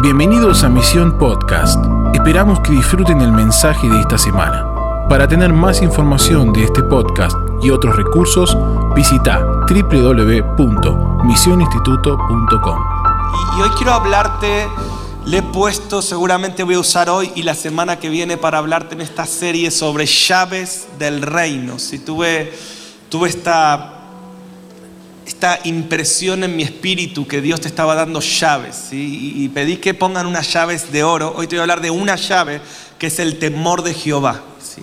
Bienvenidos a Misión Podcast. Esperamos que disfruten el mensaje de esta semana. Para tener más información de este podcast y otros recursos, visita www.misioninstituto.com. Y hoy quiero hablarte, le he puesto, seguramente voy a usar hoy y la semana que viene para hablarte en esta serie sobre llaves del reino. Si tuve, tuve esta esta impresión en mi espíritu que Dios te estaba dando llaves. Y, pedí que pongan unas llaves de oro. Hoy te voy a hablar de una llave que es el temor de Jehová, ¿sí?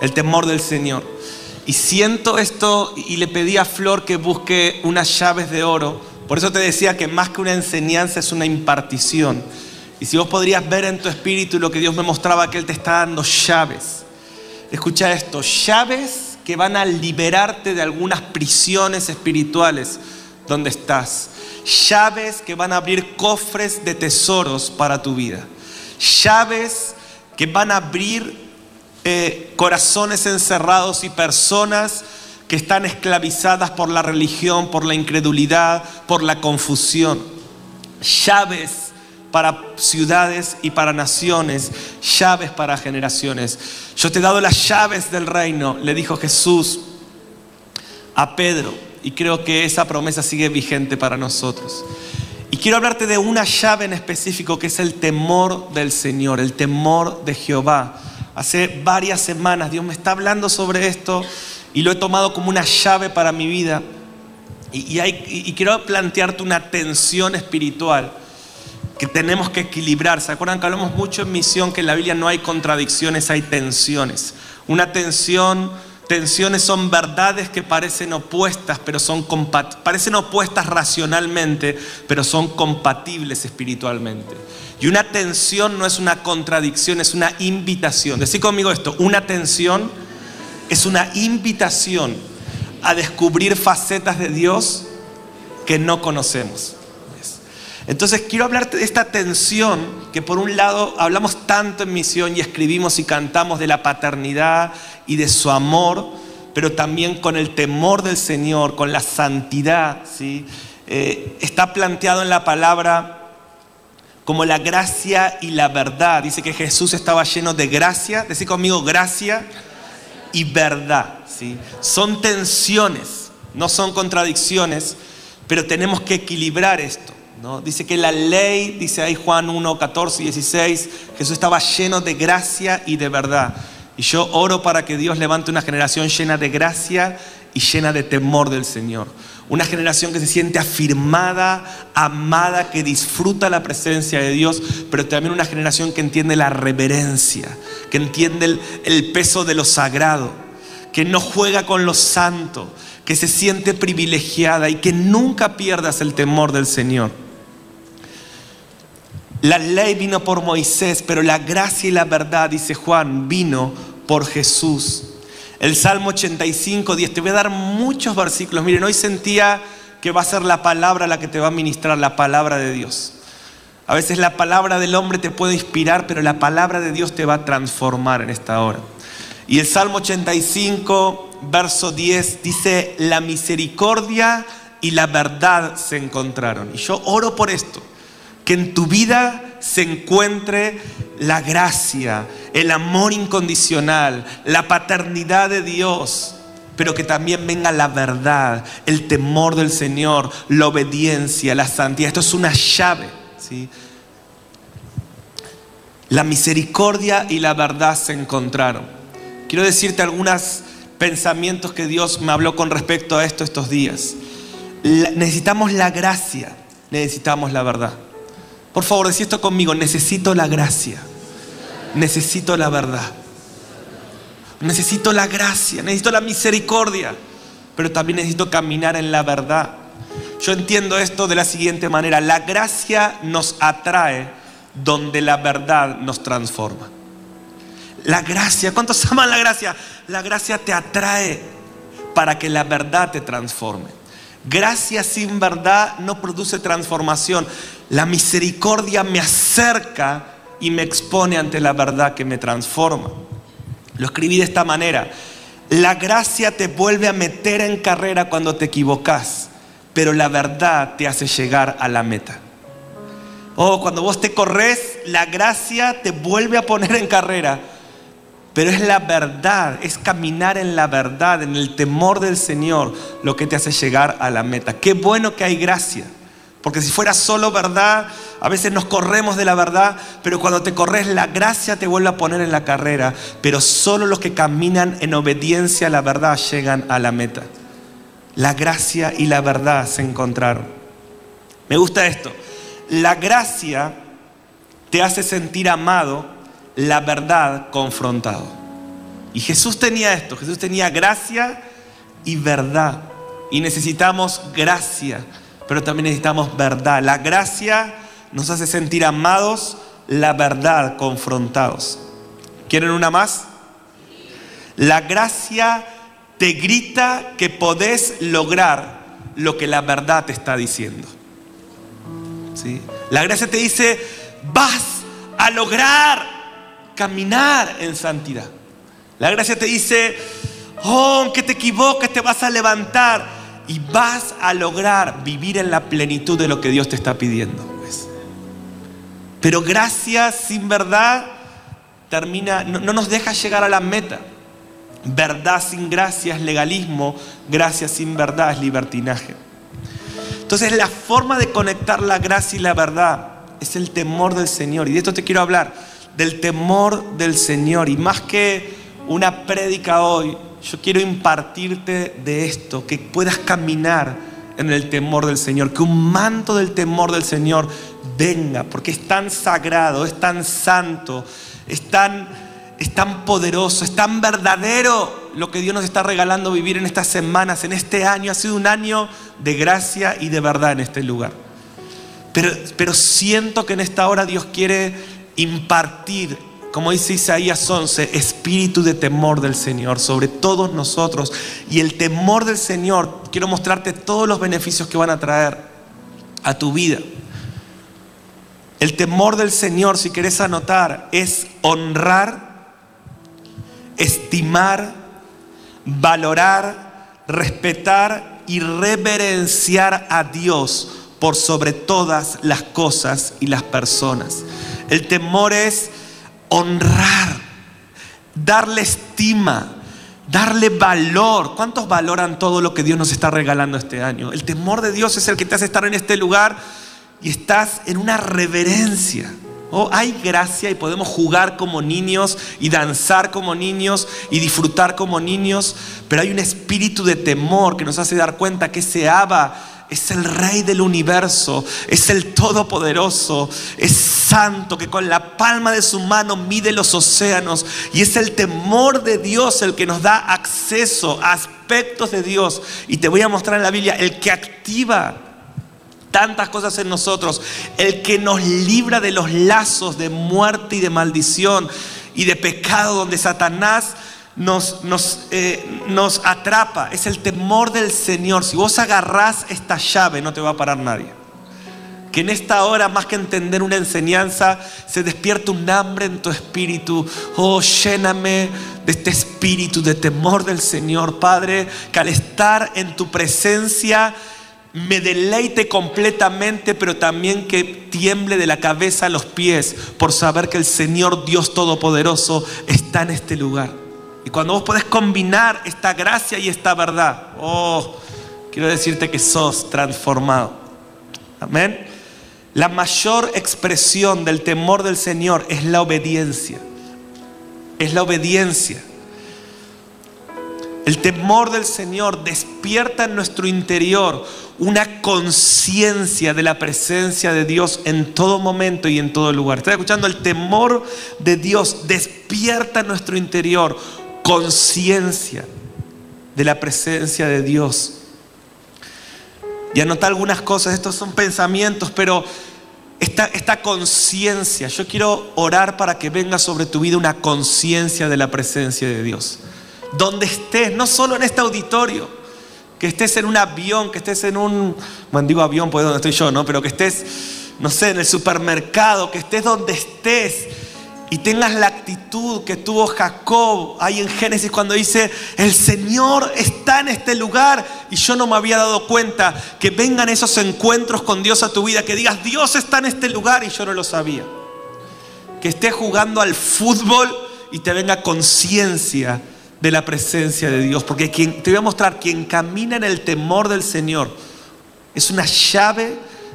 el temor del Señor. Y siento esto y le pedí a Flor que busque unas llaves de oro. Por eso te decía que más que una enseñanza es una impartición. Y si vos podrías ver en tu espíritu lo que Dios me mostraba, que Él te está dando llaves. Escucha esto, llaves que van a liberarte de algunas prisiones espirituales donde estás. Llaves que van a abrir cofres de tesoros para tu vida. Llaves que van a abrir eh, corazones encerrados y personas que están esclavizadas por la religión, por la incredulidad, por la confusión. Llaves para ciudades y para naciones, llaves para generaciones. Yo te he dado las llaves del reino, le dijo Jesús a Pedro, y creo que esa promesa sigue vigente para nosotros. Y quiero hablarte de una llave en específico que es el temor del Señor, el temor de Jehová. Hace varias semanas Dios me está hablando sobre esto y lo he tomado como una llave para mi vida. Y, quiero plantearte una tensión espiritual que tenemos que equilibrar. ¿Se acuerdan que hablamos mucho en misión que en la Biblia no hay contradicciones, hay tensiones? Una tensión, tensiones son verdades que parecen opuestas, pero son parecen opuestas racionalmente, pero son compatibles espiritualmente. Y una tensión no es una contradicción, es una invitación. Decí conmigo esto, una tensión es una invitación a descubrir facetas de Dios que no conocemos. Entonces quiero hablarte de esta tensión que por un lado hablamos tanto en misión y escribimos y cantamos de la paternidad y de su amor, pero también con el temor del Señor, con la santidad. ¿sí? Eh, está planteado en la palabra como la gracia y la verdad. Dice que Jesús estaba lleno de gracia, decir conmigo gracia y verdad. ¿sí? Son tensiones, no son contradicciones, pero tenemos que equilibrar esto. Dice que la ley, dice ahí Juan 1, 14 y 16, Jesús estaba lleno de gracia y de verdad. Y yo oro para que Dios levante una generación llena de gracia y llena de temor del Señor. Una generación que se siente afirmada, amada, que disfruta la presencia de Dios, pero también una generación que entiende la reverencia, que entiende el, el peso de lo sagrado, que no juega con lo santo, que se siente privilegiada y que nunca pierdas el temor del Señor. La ley vino por Moisés, pero la gracia y la verdad, dice Juan, vino por Jesús. El Salmo 85, 10, te voy a dar muchos versículos. Miren, hoy sentía que va a ser la palabra la que te va a ministrar, la palabra de Dios. A veces la palabra del hombre te puede inspirar, pero la palabra de Dios te va a transformar en esta hora. Y el Salmo 85, verso 10, dice, la misericordia y la verdad se encontraron. Y yo oro por esto que en tu vida se encuentre la gracia, el amor incondicional, la paternidad de Dios, pero que también venga la verdad, el temor del Señor, la obediencia, la santidad. Esto es una llave. ¿sí? La misericordia y la verdad se encontraron. Quiero decirte algunos pensamientos que Dios me habló con respecto a esto estos días. necesitamos la gracia, necesitamos la verdad. Por favor, decí esto conmigo. Necesito la gracia. Necesito la verdad. Necesito la gracia. Necesito la misericordia. Pero también necesito caminar en la verdad. Yo entiendo esto de la siguiente manera. La gracia nos atrae donde la verdad nos transforma. La gracia, ¿cuántos aman la gracia? La gracia te atrae para que la verdad te transforme. Gracia sin verdad no produce transformación. La misericordia me acerca y me expone ante la verdad que me transforma. Lo escribí de esta manera. La gracia te vuelve a meter en carrera cuando te equivocas, pero la verdad te hace llegar a la meta. Oh, cuando vos te corres, la gracia te vuelve a poner en carrera. Pero es la verdad, es caminar en la verdad, en el temor del Señor, lo que te hace llegar a la meta. Qué bueno que hay gracia. Porque si fuera solo verdad, a veces nos corremos de la verdad, pero cuando te corres, la gracia te vuelve a poner en la carrera. Pero solo los que caminan en obediencia a la verdad llegan a la meta. La gracia y la verdad se encontraron. Me gusta esto. La gracia te hace sentir amado, la verdad confrontado. Y Jesús tenía esto. Jesús tenía gracia y verdad. Y necesitamos gracia pero también necesitamos verdad. La gracia nos hace sentir amados, la verdad confrontados. ¿Quieren una más? La gracia te grita que podés lograr lo que la verdad te está diciendo. ¿Sí? La gracia te dice, vas a lograr caminar en santidad. La gracia te dice, oh, aunque te equivoques, te vas a levantar y vas a lograr vivir en la plenitud de lo que Dios te está pidiendo. Pues. Pero gracia sin verdad termina, no, no nos deja llegar a la meta. Verdad sin gracia es legalismo, gracia sin verdad es libertinaje. Entonces la forma de conectar la gracia y la verdad es el temor del Señor. Y de esto te quiero hablar, del temor del Señor. Y más que una prédica hoy, yo quiero impartirte de esto, que puedas caminar en el temor del Señor, que un manto del temor del Señor venga, porque es tan sagrado, es tan santo, es tan, es tan poderoso, es tan verdadero lo que Dios nos está regalando vivir en estas semanas, en este año. Ha sido un año de gracia y de verdad en este lugar. Pero, pero siento que en esta hora Dios quiere impartir como dice Isaías 11, espíritu de temor del Señor sobre todos nosotros. Y el temor del Señor, quiero mostrarte todos los beneficios que van a traer a tu vida. El temor del Señor, si querés anotar, es honrar, estimar, valorar, respetar y reverenciar a Dios por sobre todas las cosas y las personas. El temor es honrar, darle estima, darle valor. ¿Cuántos valoran todo lo que Dios nos está regalando este año? El temor de Dios es el que te hace estar en este lugar y estás en una reverencia. Oh, hay gracia y podemos jugar como niños y danzar como niños y disfrutar como niños, pero hay un espíritu de temor que nos hace dar cuenta que ese Abba es el rey del universo, es el todopoderoso, es santo que con la palma de su mano mide los océanos y es el temor de Dios el que nos da acceso a aspectos de Dios. Y te voy a mostrar en la Biblia el que activa tantas cosas en nosotros, el que nos libra de los lazos de muerte y de maldición y de pecado donde Satanás nos, nos, eh, nos atrapa, es el temor del Señor. Si vos agarrás esta llave, no te va a parar nadie. Que en esta hora, más que entender una enseñanza, se despierta un hambre en tu espíritu. Oh, lléname de este espíritu de temor del Señor, Padre, que al estar en tu presencia me deleite completamente, pero también que tiemble de la cabeza a los pies por saber que el Señor Dios Todopoderoso está en este lugar. Y cuando vos podés combinar esta gracia y esta verdad, oh, quiero decirte que sos transformado. Amén. La mayor expresión del temor del Señor es la obediencia. Es la obediencia. El temor del Señor despierta en nuestro interior una conciencia de la presencia de Dios en todo momento y en todo lugar. ¿Estás escuchando? El temor de Dios despierta en nuestro interior conciencia de la presencia de Dios. Y anota algunas cosas, estos son pensamientos, pero esta, conciencia, yo quiero orar para que venga sobre tu vida una conciencia de la presencia de Dios. Donde estés, no solo en este auditorio, que estés en un avión, que estés en un, bueno, digo avión, pues donde estoy yo, ¿no? Pero que estés, no sé, en el supermercado, que estés donde estés y tengas la actitud que tuvo Jacob ahí en Génesis cuando dice, el Señor está en este lugar y yo no me había dado cuenta, que vengan esos encuentros con Dios a tu vida, que digas, Dios está en este lugar y yo no lo sabía. Que estés jugando al fútbol y te venga conciencia de la presencia de Dios, porque te voy a mostrar, quien camina en el temor del Señor es una llave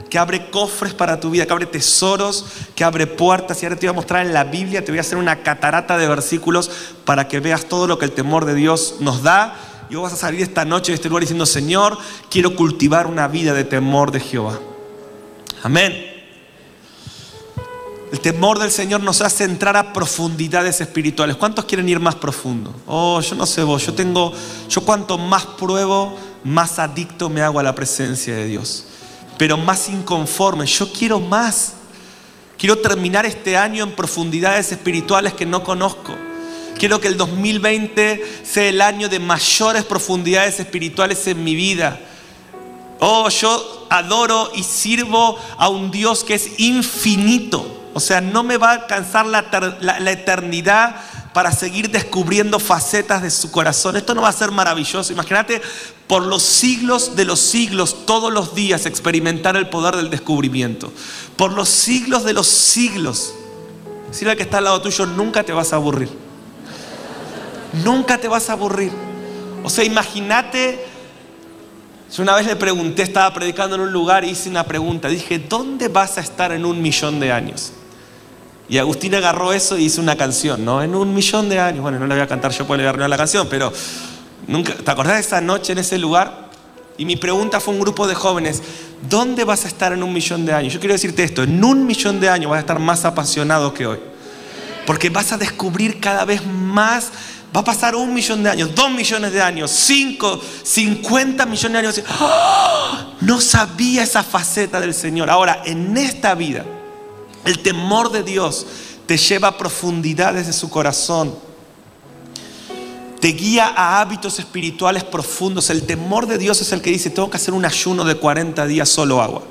que abre cofres para tu vida, que abre tesoros, que abre puertas. Y ahora te voy a mostrar en la Biblia, te voy a hacer una catarata de versículos para que veas todo lo que el temor de Dios nos da. Y vos vas a salir esta noche de este lugar diciendo, Señor, quiero cultivar una vida de temor de Jehová. Amén. El temor del Señor nos hace entrar a profundidades espirituales. ¿Cuántos quieren ir más profundo? Oh, yo no sé vos, yo tengo, yo cuanto más pruebo, más adicto me hago a la presencia de Dios pero más inconforme. Yo quiero más. Quiero terminar este año en profundidades espirituales que no conozco. Quiero que el 2020 sea el año de mayores profundidades espirituales en mi vida. Oh, yo adoro y sirvo a un Dios que es infinito. O sea, no me va a alcanzar la, eternidad para seguir descubriendo facetas de su corazón. Esto no va a ser maravilloso. Imagínate por los siglos de los siglos, todos los días experimentar el poder del descubrimiento. Por los siglos de los siglos. Decirle al que está al lado tuyo, nunca te vas a aburrir. Nunca te vas a aburrir. O sea, imagínate, yo una vez le pregunté, estaba predicando en un lugar y hice una pregunta, dije, ¿dónde vas a estar en un millón de años? Y Agustín agarró eso y hizo una canción, ¿no? En un millón de años. Bueno, no la voy a cantar yo por le la canción, pero nunca, ¿te acordás de esa noche en ese lugar? Y mi pregunta fue a un grupo de jóvenes, ¿dónde vas a estar en un millón de años? Yo quiero decirte esto, en un millón de años vas a estar más apasionado que hoy. Porque vas a descubrir cada vez más, va a pasar un millón de años, dos millones de años, cinco, cincuenta millones de años. ¡Ah! No sabía esa faceta del Señor. Ahora, en esta vida, el temor de Dios te lleva a profundidades de su corazón. Te guía a hábitos espirituales profundos. El temor de Dios es el que dice, tengo que hacer un ayuno de 40 días solo agua.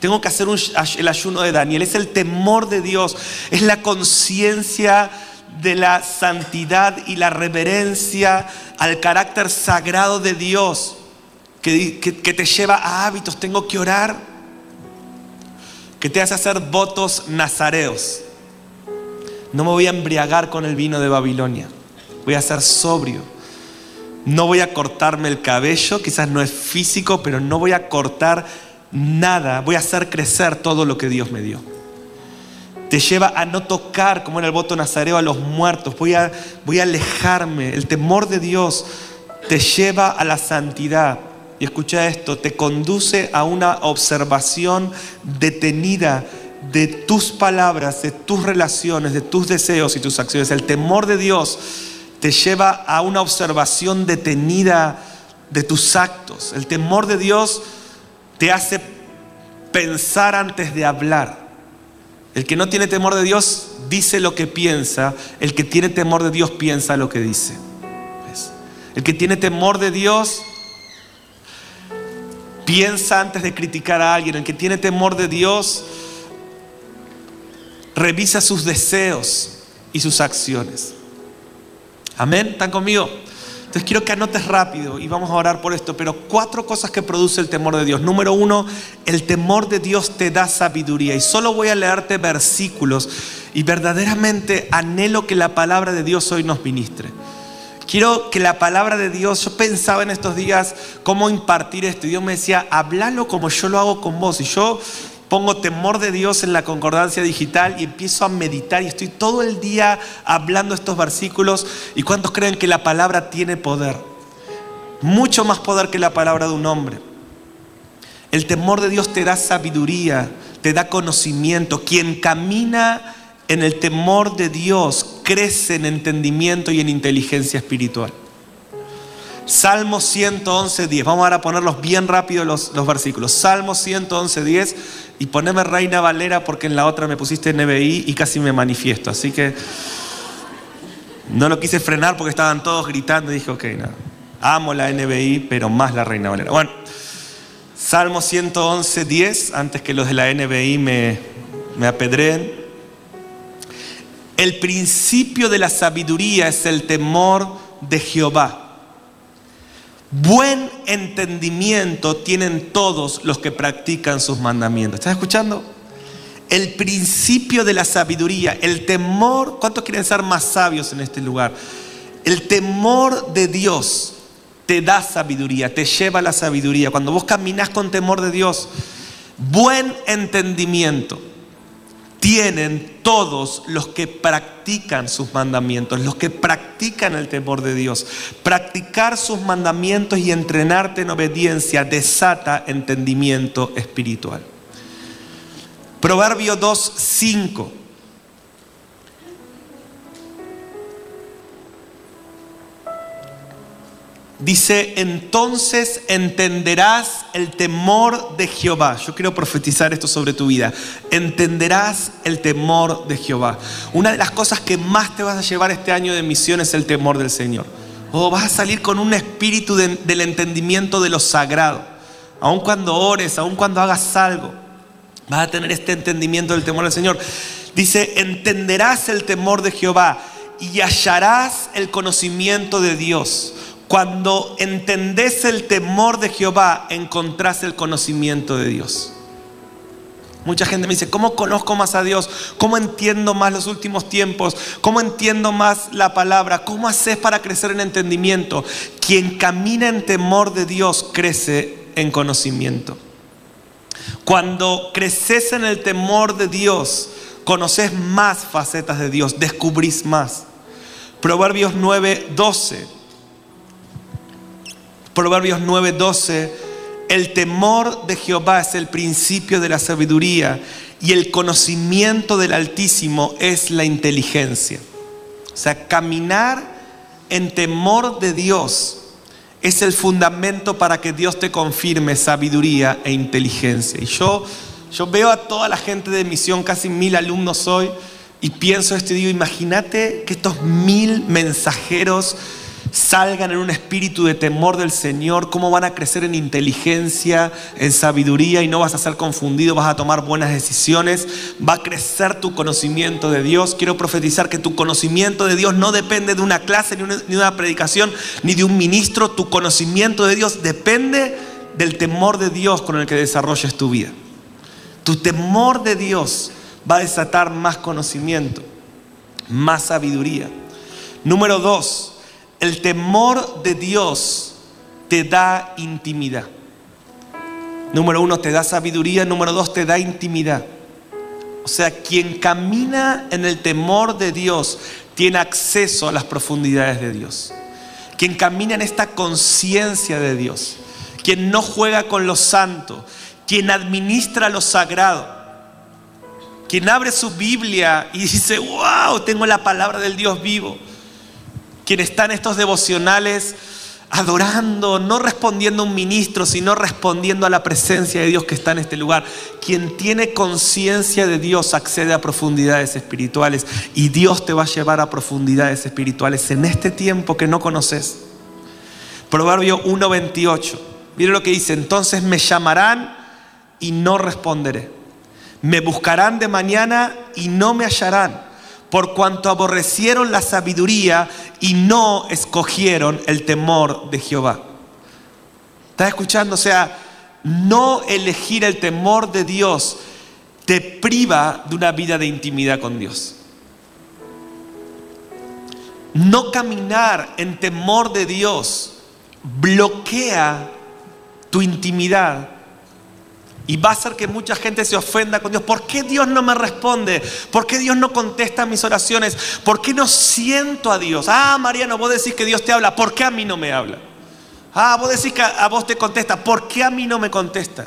Tengo que hacer el ayuno de Daniel. Es el temor de Dios. Es la conciencia de la santidad y la reverencia al carácter sagrado de Dios que, que te lleva a hábitos. Tengo que orar que te hace hacer votos nazareos. No me voy a embriagar con el vino de Babilonia. Voy a ser sobrio. No voy a cortarme el cabello, quizás no es físico, pero no voy a cortar nada. Voy a hacer crecer todo lo que Dios me dio. Te lleva a no tocar, como en el voto nazareo, a los muertos. Voy a, voy a alejarme. El temor de Dios te lleva a la santidad y escucha esto, te conduce a una observación detenida de tus palabras, de tus relaciones, de tus deseos y tus acciones. El temor de Dios te lleva a una observación detenida de tus actos. El temor de Dios te hace pensar antes de hablar. El que no tiene temor de Dios dice lo que piensa, el que tiene temor de Dios piensa lo que dice. El que tiene temor de Dios Piensa antes de criticar a alguien. El que tiene temor de Dios revisa sus deseos y sus acciones. Amén. ¿Están conmigo? Entonces quiero que anotes rápido y vamos a orar por esto, pero cuatro cosas que produce el temor de Dios. Número uno, el temor de Dios te da sabiduría. Y solo voy a leerte versículos y verdaderamente anhelo que la palabra de Dios hoy nos ministre. Quiero que la palabra de Dios, yo pensaba en estos días cómo impartir esto. Y Dios me decía, háblalo como yo lo hago con vos. Y yo pongo temor de Dios en la concordancia digital y empiezo a meditar y estoy todo el día hablando estos versículos. ¿Y cuántos creen que la palabra tiene poder? Mucho más poder que la palabra de un hombre. El temor de Dios te da sabiduría, te da conocimiento. Quien camina en el temor de Dios crece en entendimiento y en inteligencia espiritual. Salmo 111, 10. Vamos ahora a ponerlos bien rápido los, los versículos. Salmo 111, 10. Y poneme Reina Valera porque en la otra me pusiste NBI y casi me manifiesto. Así que no lo quise frenar porque estaban todos gritando y dije, ok, nada. Amo la NBI, pero más la Reina Valera. Bueno, Salmo 111, 10. Antes que los de la NBI me, me apedreen. El principio de la sabiduría es el temor de Jehová. Buen entendimiento tienen todos los que practican sus mandamientos. ¿Estás escuchando? El principio de la sabiduría, el temor, ¿cuántos quieren ser más sabios en este lugar? El temor de Dios te da sabiduría, te lleva a la sabiduría. Cuando vos caminas con temor de Dios, buen entendimiento tienen todos los que practican sus mandamientos, los que practican el temor de Dios. Practicar sus mandamientos y entrenarte en obediencia desata entendimiento espiritual. Proverbio 2, 5. Dice, entonces entenderás el temor de Jehová. Yo quiero profetizar esto sobre tu vida. Entenderás el temor de Jehová. Una de las cosas que más te vas a llevar este año de misión es el temor del Señor. O vas a salir con un espíritu del entendimiento de lo sagrado. Aun cuando ores, aun cuando hagas algo, vas a tener este entendimiento del temor del Señor. Dice, entenderás el temor de Jehová y hallarás el conocimiento de Dios. Cuando entendés el temor de Jehová, encontrás el conocimiento de Dios. Mucha gente me dice, ¿cómo conozco más a Dios? ¿Cómo entiendo más los últimos tiempos? ¿Cómo entiendo más la palabra? ¿Cómo haces para crecer en entendimiento? Quien camina en temor de Dios crece en conocimiento. Cuando creces en el temor de Dios, conoces más facetas de Dios, descubrís más. Proverbios 9, 12 Proverbios 9:12, el temor de Jehová es el principio de la sabiduría y el conocimiento del Altísimo es la inteligencia. O sea, caminar en temor de Dios es el fundamento para que Dios te confirme sabiduría e inteligencia. Y yo, yo veo a toda la gente de misión, casi mil alumnos hoy, y pienso esto y digo, imagínate que estos mil mensajeros salgan en un espíritu de temor del Señor, cómo van a crecer en inteligencia, en sabiduría y no vas a ser confundido, vas a tomar buenas decisiones, va a crecer tu conocimiento de Dios. Quiero profetizar que tu conocimiento de Dios no depende de una clase, ni de una predicación, ni de un ministro, tu conocimiento de Dios depende del temor de Dios con el que desarrolles tu vida. Tu temor de Dios va a desatar más conocimiento, más sabiduría. Número dos, el temor de Dios te da intimidad. Número uno, te da sabiduría. Número dos, te da intimidad. O sea, quien camina en el temor de Dios tiene acceso a las profundidades de Dios. Quien camina en esta conciencia de Dios. Quien no juega con lo santo. Quien administra lo sagrado. Quien abre su Biblia y dice, wow, tengo la palabra del Dios vivo quien está en estos devocionales adorando, no respondiendo a un ministro, sino respondiendo a la presencia de Dios que está en este lugar. Quien tiene conciencia de Dios accede a profundidades espirituales y Dios te va a llevar a profundidades espirituales en este tiempo que no conoces. Proverbio 1:28. Mire lo que dice, entonces me llamarán y no responderé. Me buscarán de mañana y no me hallarán por cuanto aborrecieron la sabiduría y no escogieron el temor de Jehová. ¿Estás escuchando? O sea, no elegir el temor de Dios te priva de una vida de intimidad con Dios. No caminar en temor de Dios bloquea tu intimidad y va a hacer que mucha gente se ofenda con Dios. ¿Por qué Dios no me responde? ¿Por qué Dios no contesta mis oraciones? ¿Por qué no siento a Dios? Ah, Mariano, vos decís que Dios te habla. ¿Por qué a mí no me habla? Ah, vos decís que a vos te contesta. ¿Por qué a mí no me contesta?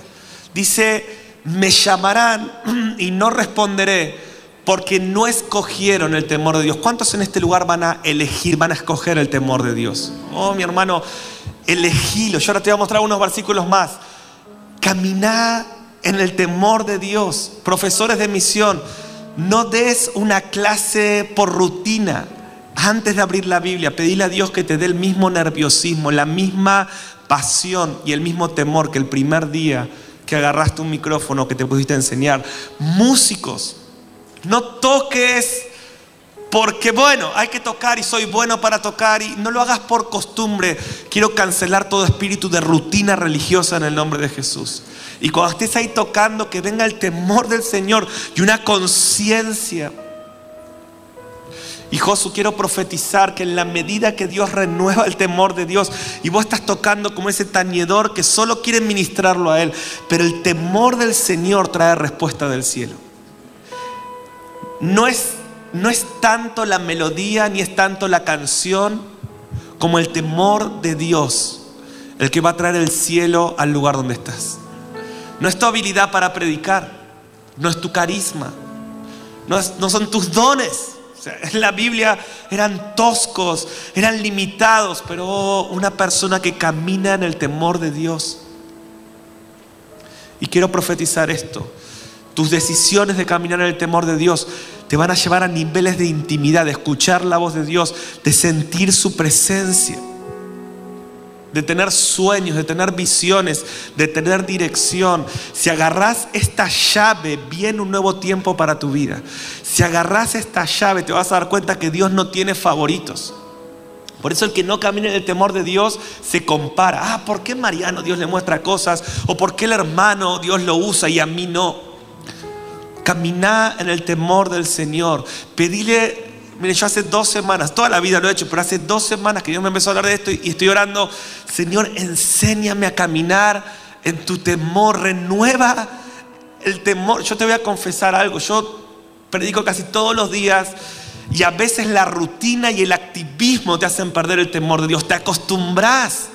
Dice, me llamarán y no responderé porque no escogieron el temor de Dios. ¿Cuántos en este lugar van a elegir, van a escoger el temor de Dios? Oh, mi hermano, elegilo. Yo ahora te voy a mostrar unos versículos más. Caminá en el temor de Dios. Profesores de misión, no des una clase por rutina. Antes de abrir la Biblia, pedile a Dios que te dé el mismo nerviosismo, la misma pasión y el mismo temor que el primer día que agarraste un micrófono que te pudiste enseñar. Músicos, no toques porque bueno, hay que tocar y soy bueno para tocar y no lo hagas por costumbre. Quiero cancelar todo espíritu de rutina religiosa en el nombre de Jesús. Y cuando estés ahí tocando, que venga el temor del Señor y una conciencia. Y Josu, quiero profetizar que en la medida que Dios renueva el temor de Dios y vos estás tocando como ese tañedor que solo quiere ministrarlo a Él, pero el temor del Señor trae respuesta del cielo. No es no es tanto la melodía ni es tanto la canción como el temor de Dios el que va a traer el cielo al lugar donde estás. No es tu habilidad para predicar, no es tu carisma, no, son tus dones. en la Biblia eran toscos, eran limitados, pero una persona que camina en el temor de Dios. Y quiero profetizar esto. Tus decisiones de caminar en el temor de Dios te van a llevar a niveles de intimidad, de escuchar la voz de Dios, de sentir su presencia, de tener sueños, de tener visiones, de tener dirección. Si agarras esta llave, viene un nuevo tiempo para tu vida. Si agarras esta llave, te vas a dar cuenta que Dios no tiene favoritos. Por eso el que no camina en el temor de Dios se compara. Ah, ¿por qué Mariano Dios le muestra cosas? ¿O por qué el hermano Dios lo usa y a mí no? Caminá en el temor del Señor. Pedile, mire, yo hace dos semanas, toda la vida lo he hecho, pero hace dos semanas que Dios me empezó a hablar de esto y estoy orando, Señor, enséñame a caminar en tu temor, renueva el temor. Yo te voy a confesar algo, yo predico casi todos los días y a veces la rutina y el activismo te hacen perder el temor de Dios, te acostumbras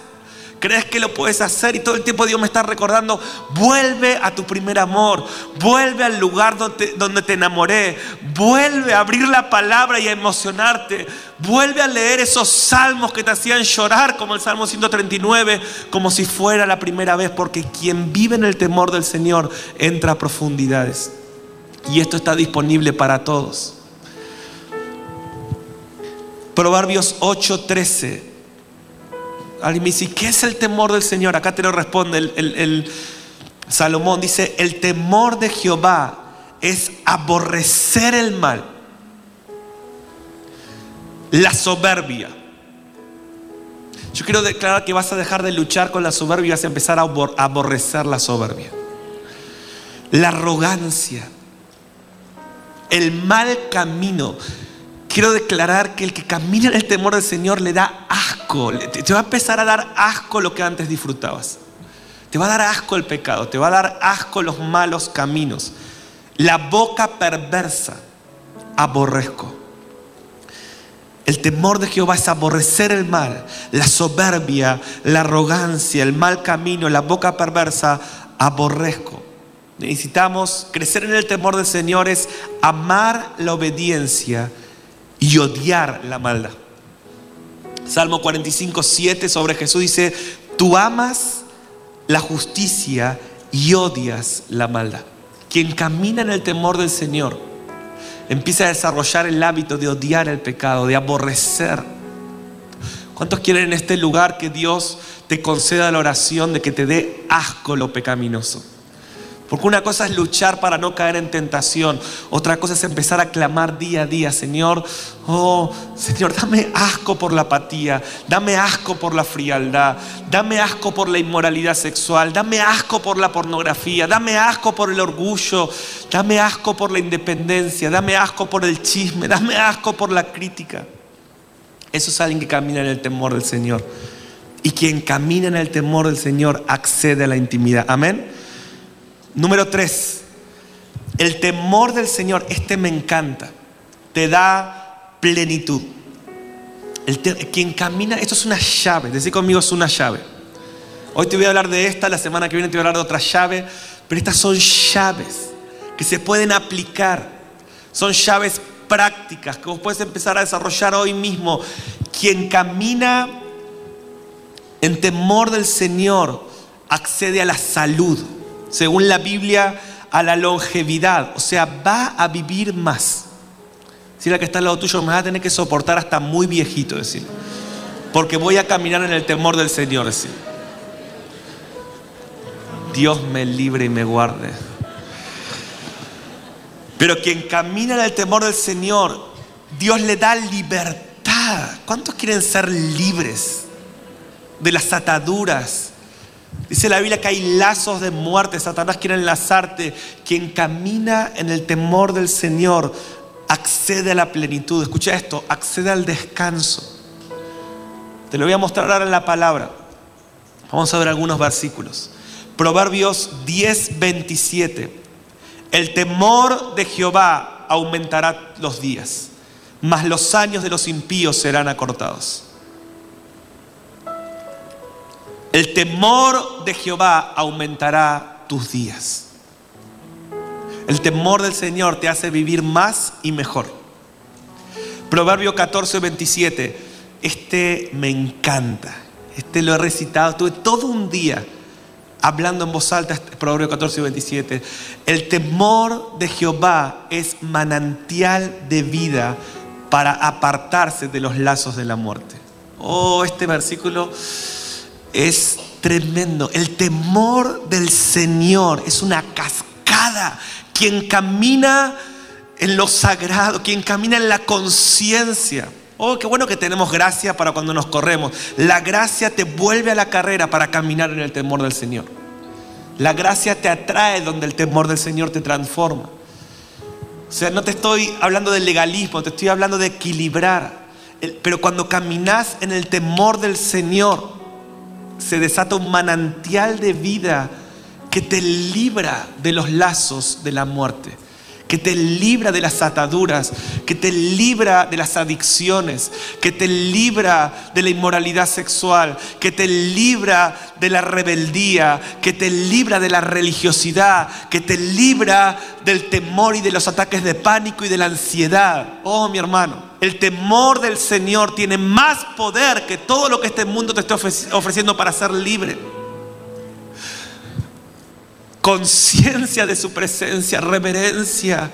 crees que lo puedes hacer y todo el tiempo Dios me está recordando, vuelve a tu primer amor, vuelve al lugar donde, donde te enamoré, vuelve a abrir la palabra y a emocionarte, vuelve a leer esos salmos que te hacían llorar como el Salmo 139, como si fuera la primera vez, porque quien vive en el temor del Señor entra a profundidades. Y esto está disponible para todos. Proverbios 8:13 Alguien me dice, ¿qué es el temor del Señor? Acá te lo responde el, Salomón. Dice, el temor de Jehová es aborrecer el mal, la soberbia. Yo quiero declarar que vas a dejar de luchar con la soberbia y vas a empezar a aborrecer la soberbia. La arrogancia, el mal camino. Quiero declarar que el que camina en el temor del Señor le da asco, te va a empezar a dar asco lo que antes disfrutabas. Te va a dar asco el pecado, te va a dar asco los malos caminos. La boca perversa, aborrezco. El temor de Jehová es aborrecer el mal, la soberbia, la arrogancia, el mal camino, la boca perversa, aborrezco. Necesitamos crecer en el temor del Señor, es amar la obediencia y odiar la maldad. Salmo 45, 7 sobre Jesús dice, tú amas la justicia y odias la maldad. Quien camina en el temor del Señor empieza a desarrollar el hábito de odiar el pecado, de aborrecer. ¿Cuántos quieren en este lugar que Dios te conceda la oración de que te dé asco lo pecaminoso? Porque una cosa es luchar para no caer en tentación. Otra cosa es empezar a clamar día a día, Señor, oh, Señor, dame asco por la apatía, dame asco por la frialdad, dame asco por la inmoralidad sexual, dame asco por la pornografía, dame asco por el orgullo, dame asco por la independencia, dame asco por el chisme, dame asco por la crítica. Eso es alguien que camina en el temor del Señor. Y quien camina en el temor del Señor accede a la intimidad. Amén. Número tres, el temor del Señor, este me encanta, te da plenitud. quien camina, esto es una llave, decir conmigo es una llave. Hoy te voy a hablar de esta, la semana que viene te voy a hablar de otra llave, pero estas son llaves que se pueden aplicar, son llaves prácticas que vos puedes empezar a desarrollar hoy mismo. Quien camina en temor del Señor accede a la salud según la Biblia, a la longevidad, o sea, va a vivir más. Si la que está al lado tuyo me va a tener que soportar hasta muy viejito, decir, porque voy a caminar en el temor del Señor, decir. Dios me libre y me guarde. Pero quien camina en el temor del Señor Dios le da libertad. ¿Cuántos quieren ser libres de las ataduras? Dice la Biblia que hay lazos de muerte. Satanás quiere enlazarte. Quien camina en el temor del Señor accede a la plenitud. Escucha esto, accede al descanso. Te lo voy a mostrar ahora en la palabra. Vamos a ver algunos versículos. Proverbios 10, 27. El temor de Jehová aumentará los días, mas los años de los impíos serán acortados. El temor de Jehová aumentará tus días. El temor del Señor te hace vivir más y mejor. Proverbio 14, 27. Este me encanta. Este lo he recitado. Tuve todo un día hablando en voz alta, este Proverbio 14, 27. El temor de Jehová es manantial de vida para apartarse de los lazos de la muerte. Oh, este versículo es tremendo. El temor del Señor es una cascada. Quien camina en lo sagrado, quien camina en la conciencia. Oh, qué bueno que tenemos gracia para cuando nos corremos. La gracia te vuelve a la carrera para caminar en el temor del Señor. La gracia te atrae donde el temor del Señor te transforma. O sea, no te estoy hablando del legalismo, te estoy hablando de equilibrar. Pero cuando caminas en el temor del Señor, se desata un manantial de vida que te libra de los lazos de la muerte que te libra de las ataduras, que te libra de las adicciones, que te libra de la inmoralidad sexual, que te libra de la rebeldía, que te libra de la religiosidad, que te libra del temor y de los ataques de pánico y de la ansiedad. Oh, mi hermano, el temor del Señor tiene más poder que todo lo que este mundo te está ofreciendo para ser libre conciencia de su presencia, reverencia.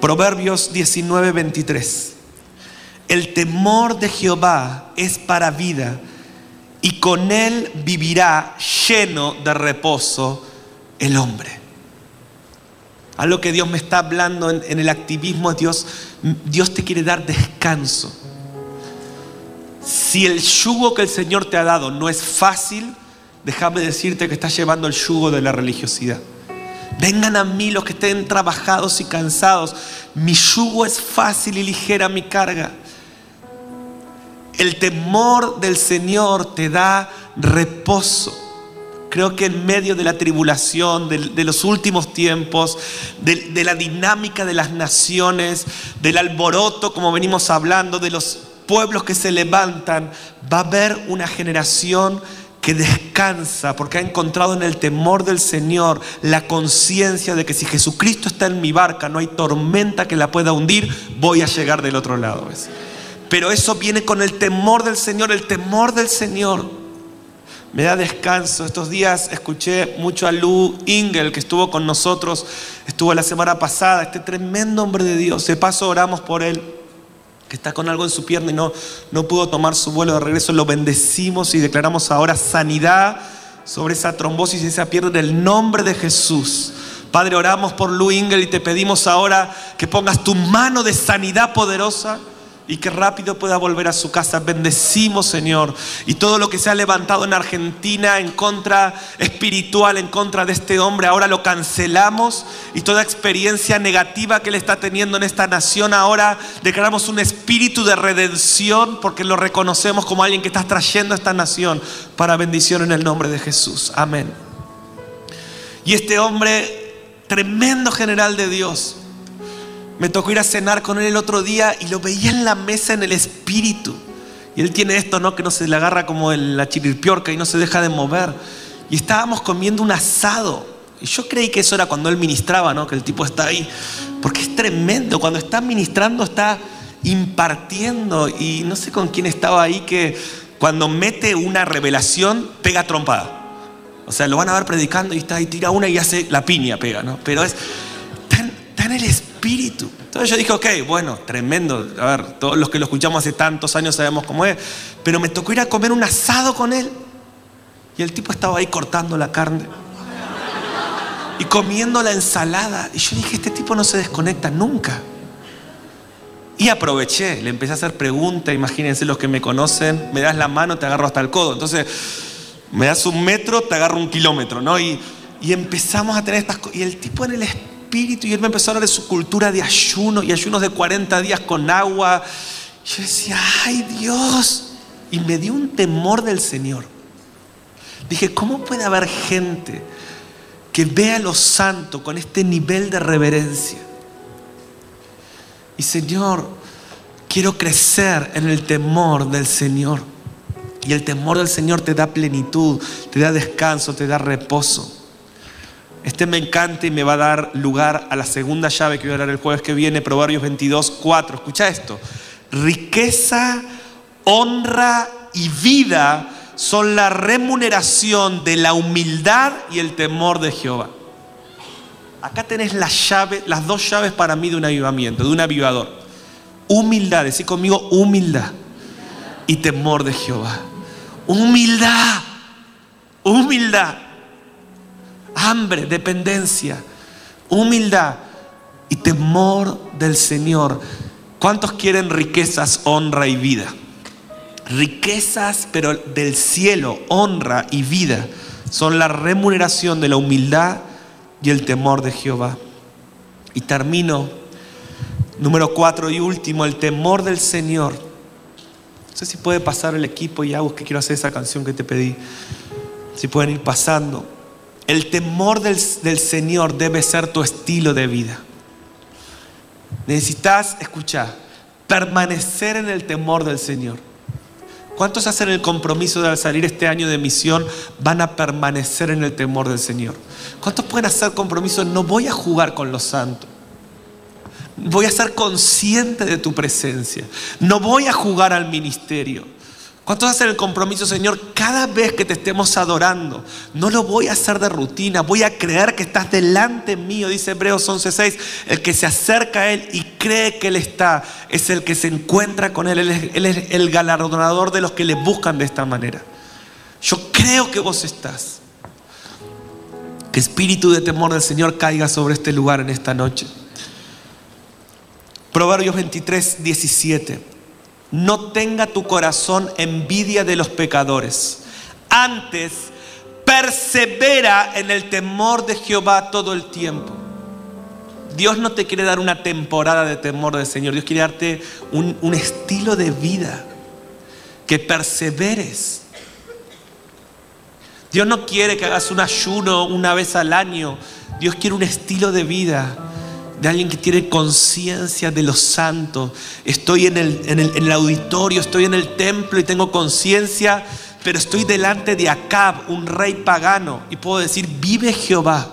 Proverbios 19, 23. El temor de Jehová es para vida y con él vivirá lleno de reposo el hombre. A lo que Dios me está hablando en, en el activismo, Dios, Dios te quiere dar descanso. Si el yugo que el Señor te ha dado no es fácil, déjame decirte que estás llevando el yugo de la religiosidad. Vengan a mí los que estén trabajados y cansados. Mi yugo es fácil y ligera mi carga. El temor del Señor te da reposo. Creo que en medio de la tribulación, de, los últimos tiempos, de, de la dinámica de las naciones, del alboroto, como venimos hablando, de los pueblos que se levantan, va a haber una generación que descansa porque ha encontrado en el temor del Señor la conciencia de que si Jesucristo está en mi barca, no hay tormenta que la pueda hundir, voy a llegar del otro lado. Pero eso viene con el temor del Señor, el temor del Señor. Me da descanso. Estos días escuché mucho a Lou Ingel, que estuvo con nosotros, estuvo la semana pasada, este tremendo hombre de Dios. De paso oramos por él está con algo en su pierna y no, no pudo tomar su vuelo de regreso, lo bendecimos y declaramos ahora sanidad sobre esa trombosis y esa pierna en el nombre de Jesús. Padre, oramos por Lou Ingel y te pedimos ahora que pongas tu mano de sanidad poderosa y que rápido pueda volver a su casa. Bendecimos, Señor. Y todo lo que se ha levantado en Argentina en contra espiritual, en contra de este hombre, ahora lo cancelamos. Y toda experiencia negativa que él está teniendo en esta nación, ahora declaramos un espíritu de redención porque lo reconocemos como alguien que está trayendo a esta nación para bendición en el nombre de Jesús. Amén. Y este hombre, tremendo general de Dios, me tocó ir a cenar con él el otro día y lo veía en la mesa en el espíritu. Y él tiene esto, ¿no? Que no se le agarra como la chirirpiorca y no se deja de mover. Y estábamos comiendo un asado. Y yo creí que eso era cuando él ministraba, ¿no? Que el tipo está ahí. Porque es tremendo. Cuando está ministrando, está impartiendo. Y no sé con quién estaba ahí que cuando mete una revelación, pega trompada. O sea, lo van a ver predicando y está ahí, tira una y hace la piña, pega, ¿no? Pero es tan, tan el espíritu. Entonces yo dije, ok, bueno, tremendo. A ver, todos los que lo escuchamos hace tantos años sabemos cómo es. Pero me tocó ir a comer un asado con él. Y el tipo estaba ahí cortando la carne. y comiendo la ensalada. Y yo dije, este tipo no se desconecta nunca. Y aproveché, le empecé a hacer preguntas, imagínense los que me conocen, me das la mano, te agarro hasta el codo. Entonces, me das un metro, te agarro un kilómetro, ¿no? Y, y empezamos a tener estas cosas. Y el tipo en el espíritu, y él me empezó a hablar de su cultura de ayuno, y ayunos de 40 días con agua. Yo decía, ay Dios. Y me dio un temor del Señor. Dije, ¿cómo puede haber gente que vea a los santos con este nivel de reverencia? Y Señor, quiero crecer en el temor del Señor. Y el temor del Señor te da plenitud, te da descanso, te da reposo. Este me encanta y me va a dar lugar a la segunda llave que voy a hablar el jueves que viene, Proverbios 22, 4. Escucha esto. Riqueza, honra y vida son la remuneración de la humildad y el temor de Jehová. Acá tenés la llave, las dos llaves para mí de un avivamiento, de un avivador. Humildad, decí conmigo humildad y temor de Jehová. Humildad, humildad. Hambre, dependencia, humildad y temor del Señor. ¿Cuántos quieren riquezas, honra y vida? Riquezas, pero del cielo, honra y vida, son la remuneración de la humildad y el temor de Jehová. Y termino, número cuatro y último, el temor del Señor. No sé si puede pasar el equipo y hago que quiero hacer esa canción que te pedí. Si pueden ir pasando. El temor del, del Señor debe ser tu estilo de vida. Necesitas, escuchar, permanecer en el temor del Señor. ¿Cuántos hacen el compromiso de al salir este año de misión van a permanecer en el temor del Señor? ¿Cuántos pueden hacer compromiso? No voy a jugar con los santos. Voy a ser consciente de tu presencia. No voy a jugar al ministerio. ¿Cuántos hacen el compromiso, Señor? Cada vez que te estemos adorando, no lo voy a hacer de rutina, voy a creer que estás delante mío, dice Hebreos 11:6. El que se acerca a Él y cree que Él está, es el que se encuentra con Él. Él es, él es el galardonador de los que le buscan de esta manera. Yo creo que vos estás. Que espíritu de temor del Señor caiga sobre este lugar en esta noche. Proverbios 23, 17 no tenga tu corazón envidia de los pecadores. Antes, persevera en el temor de Jehová todo el tiempo. Dios no te quiere dar una temporada de temor del Señor. Dios quiere darte un, un estilo de vida. Que perseveres. Dios no quiere que hagas un ayuno una vez al año. Dios quiere un estilo de vida de alguien que tiene conciencia de los santos. Estoy en el, en, el, auditorio, estoy en el templo y tengo conciencia, pero estoy delante de Acab, un rey pagano, y puedo decir, vive Jehová.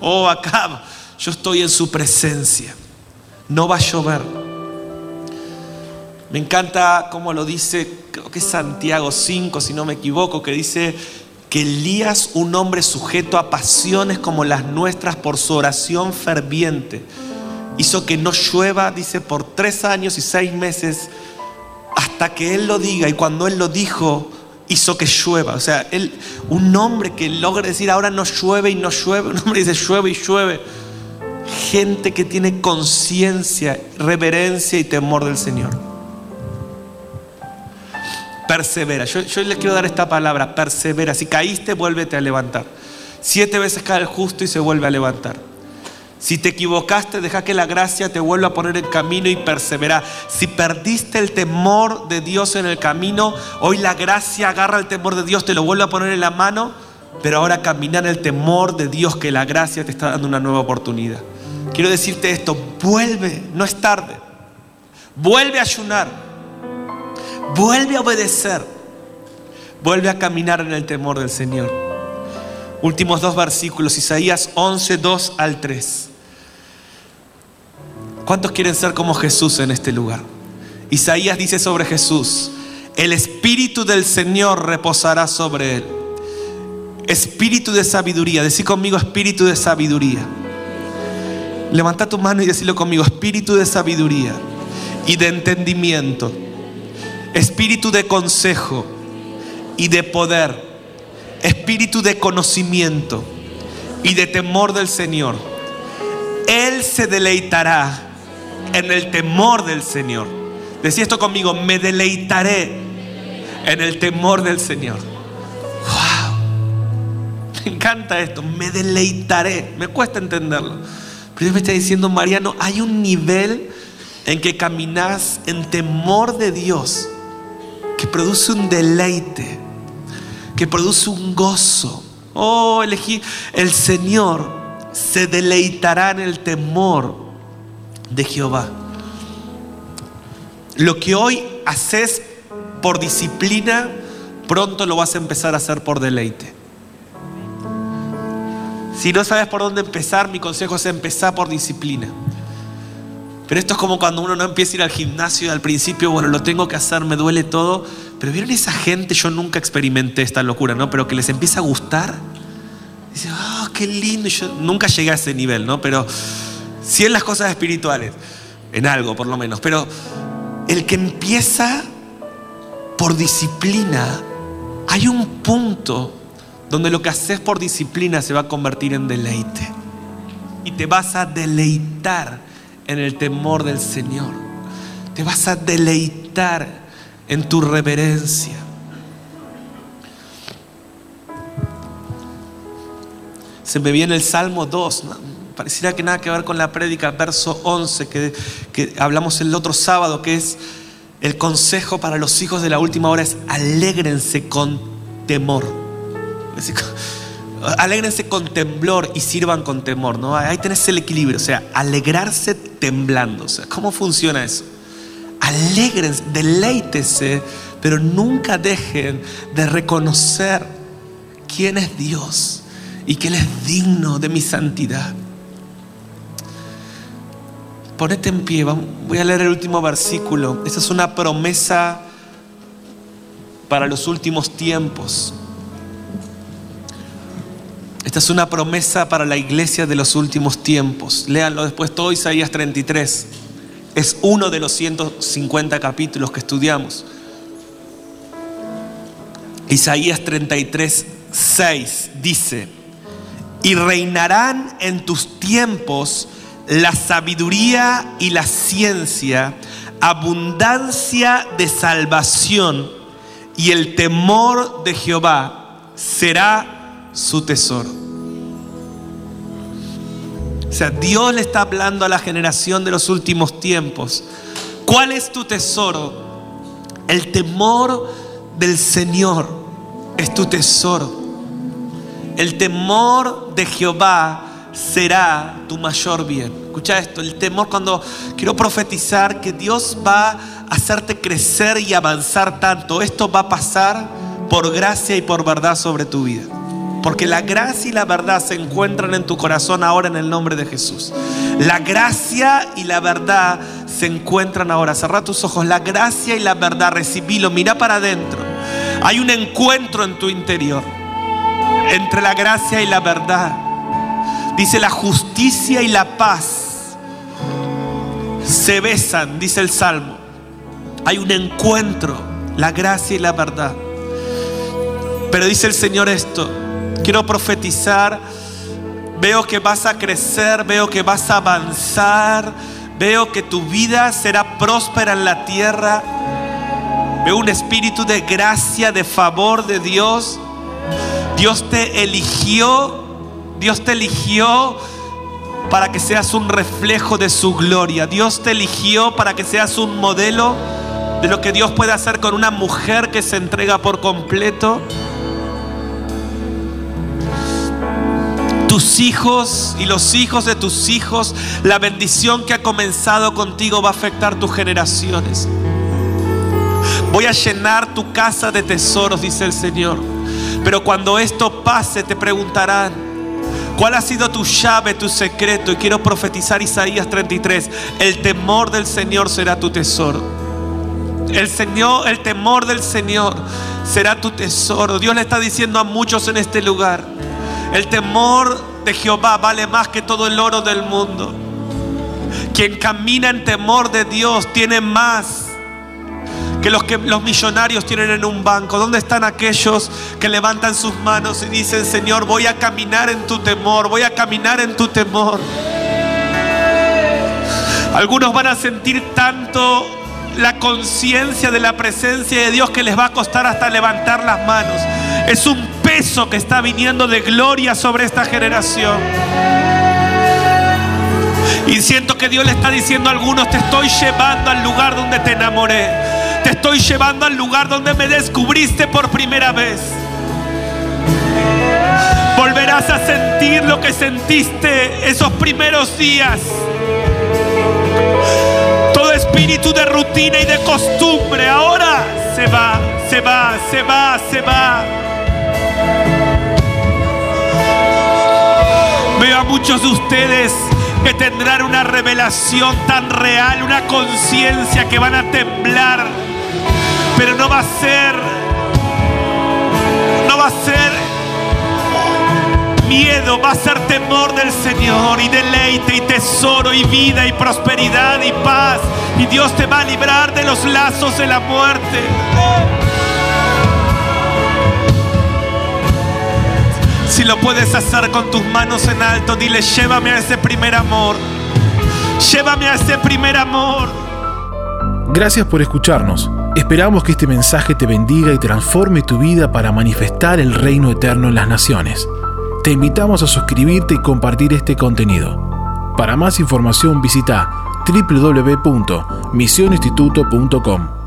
Oh Acab, yo estoy en su presencia. No va a llover. Me encanta como lo dice, creo que es Santiago 5, si no me equivoco, que dice, que Elías, un hombre sujeto a pasiones como las nuestras por su oración ferviente, hizo que no llueva, dice, por tres años y seis meses, hasta que Él lo diga. Y cuando Él lo dijo, hizo que llueva. O sea, él, un hombre que logra decir ahora no llueve y no llueve, un hombre dice llueve y llueve. Gente que tiene conciencia, reverencia y temor del Señor. Persevera. Yo, yo les quiero dar esta palabra, persevera. Si caíste, vuélvete a levantar. Siete veces cae el justo y se vuelve a levantar. Si te equivocaste, deja que la gracia te vuelva a poner en camino y persevera. Si perdiste el temor de Dios en el camino, hoy la gracia agarra el temor de Dios, te lo vuelve a poner en la mano, pero ahora caminar en el temor de Dios, que la gracia te está dando una nueva oportunidad. Quiero decirte esto, vuelve, no es tarde. Vuelve a ayunar. Vuelve a obedecer. Vuelve a caminar en el temor del Señor. Últimos dos versículos, Isaías 11, 2 al 3. ¿Cuántos quieren ser como Jesús en este lugar? Isaías dice sobre Jesús, el Espíritu del Señor reposará sobre él. Espíritu de sabiduría, decí conmigo espíritu de sabiduría. Levanta tu mano y decilo conmigo, espíritu de sabiduría y de entendimiento espíritu de consejo y de poder, espíritu de conocimiento y de temor del Señor. Él se deleitará en el temor del Señor. Decía esto conmigo, me deleitaré en el temor del Señor. Wow. Me encanta esto, me deleitaré. Me cuesta entenderlo. Pero Dios me está diciendo, Mariano, hay un nivel en que caminas en temor de Dios que produce un deleite, que produce un gozo. Oh, elegí, el Señor se deleitará en el temor de Jehová. Lo que hoy haces por disciplina, pronto lo vas a empezar a hacer por deleite. Si no sabes por dónde empezar, mi consejo es empezar por disciplina. Pero esto es como cuando uno no empieza a ir al gimnasio y al principio, bueno, lo tengo que hacer, me duele todo. Pero vieron esa gente, yo nunca experimenté esta locura, ¿no? Pero que les empieza a gustar. Dice, oh, qué lindo. Yo nunca llegué a ese nivel, ¿no? Pero sí en las cosas espirituales, en algo por lo menos. Pero el que empieza por disciplina, hay un punto donde lo que haces por disciplina se va a convertir en deleite. Y te vas a deleitar en el temor del Señor. Te vas a deleitar en tu reverencia. Se me viene el Salmo 2, pareciera que nada que ver con la prédica, verso 11, que, que hablamos el otro sábado, que es el consejo para los hijos de la última hora es alégrense con temor. Alégrense con temblor y sirvan con temor, ¿no? Ahí tenés el equilibrio, o sea, alegrarse temblando. ¿cómo funciona eso? Alégrense, deleítese, pero nunca dejen de reconocer quién es Dios y que Él es digno de mi santidad. Ponete en pie, voy a leer el último versículo. Esta es una promesa para los últimos tiempos. Esta es una promesa para la iglesia de los últimos tiempos. Léanlo después todo Isaías 33. Es uno de los 150 capítulos que estudiamos. Isaías 33, 6 dice, y reinarán en tus tiempos la sabiduría y la ciencia, abundancia de salvación y el temor de Jehová será su tesoro. O sea, Dios le está hablando a la generación de los últimos tiempos. ¿Cuál es tu tesoro? El temor del Señor es tu tesoro. El temor de Jehová será tu mayor bien. Escucha esto, el temor cuando quiero profetizar que Dios va a hacerte crecer y avanzar tanto. Esto va a pasar por gracia y por verdad sobre tu vida. Porque la gracia y la verdad se encuentran en tu corazón ahora en el nombre de Jesús. La gracia y la verdad se encuentran ahora. Cerra tus ojos. La gracia y la verdad, recibilo. Mira para adentro. Hay un encuentro en tu interior entre la gracia y la verdad. Dice la justicia y la paz se besan, dice el Salmo. Hay un encuentro, la gracia y la verdad. Pero dice el Señor esto, quiero profetizar, veo que vas a crecer, veo que vas a avanzar, veo que tu vida será próspera en la tierra, veo un espíritu de gracia, de favor de Dios. Dios te eligió, Dios te eligió para que seas un reflejo de su gloria. Dios te eligió para que seas un modelo de lo que Dios puede hacer con una mujer que se entrega por completo. Tus hijos y los hijos de tus hijos, la bendición que ha comenzado contigo va a afectar tus generaciones. Voy a llenar tu casa de tesoros, dice el Señor. Pero cuando esto pase, te preguntarán, ¿cuál ha sido tu llave, tu secreto? Y quiero profetizar Isaías 33, el temor del Señor será tu tesoro. El Señor, el temor del Señor será tu tesoro. Dios le está diciendo a muchos en este lugar, el temor de Jehová vale más que todo el oro del mundo. Quien camina en temor de Dios tiene más que los que los millonarios tienen en un banco. ¿Dónde están aquellos que levantan sus manos y dicen, Señor, voy a caminar en tu temor, voy a caminar en tu temor? Algunos van a sentir tanto la conciencia de la presencia de Dios que les va a costar hasta levantar las manos. Es un peso que está viniendo de gloria sobre esta generación. Y siento que Dios le está diciendo a algunos, te estoy llevando al lugar donde te enamoré. Te estoy llevando al lugar donde me descubriste por primera vez. Volverás a sentir lo que sentiste esos primeros días. Todo espíritu de rutina y de costumbre ahora se va, se va, se va, se va. Veo a muchos de ustedes que tendrán una revelación tan real, una conciencia que van a temblar, pero no va a ser, no va a ser miedo, va a ser temor del Señor y deleite y tesoro y vida y prosperidad y paz. Y Dios te va a librar de los lazos de la muerte. Si lo puedes hacer con tus manos en alto, dile, llévame a ese primer amor. Llévame a ese primer amor. Gracias por escucharnos. Esperamos que este mensaje te bendiga y transforme tu vida para manifestar el reino eterno en las naciones. Te invitamos a suscribirte y compartir este contenido. Para más información visita www.misioninstituto.com.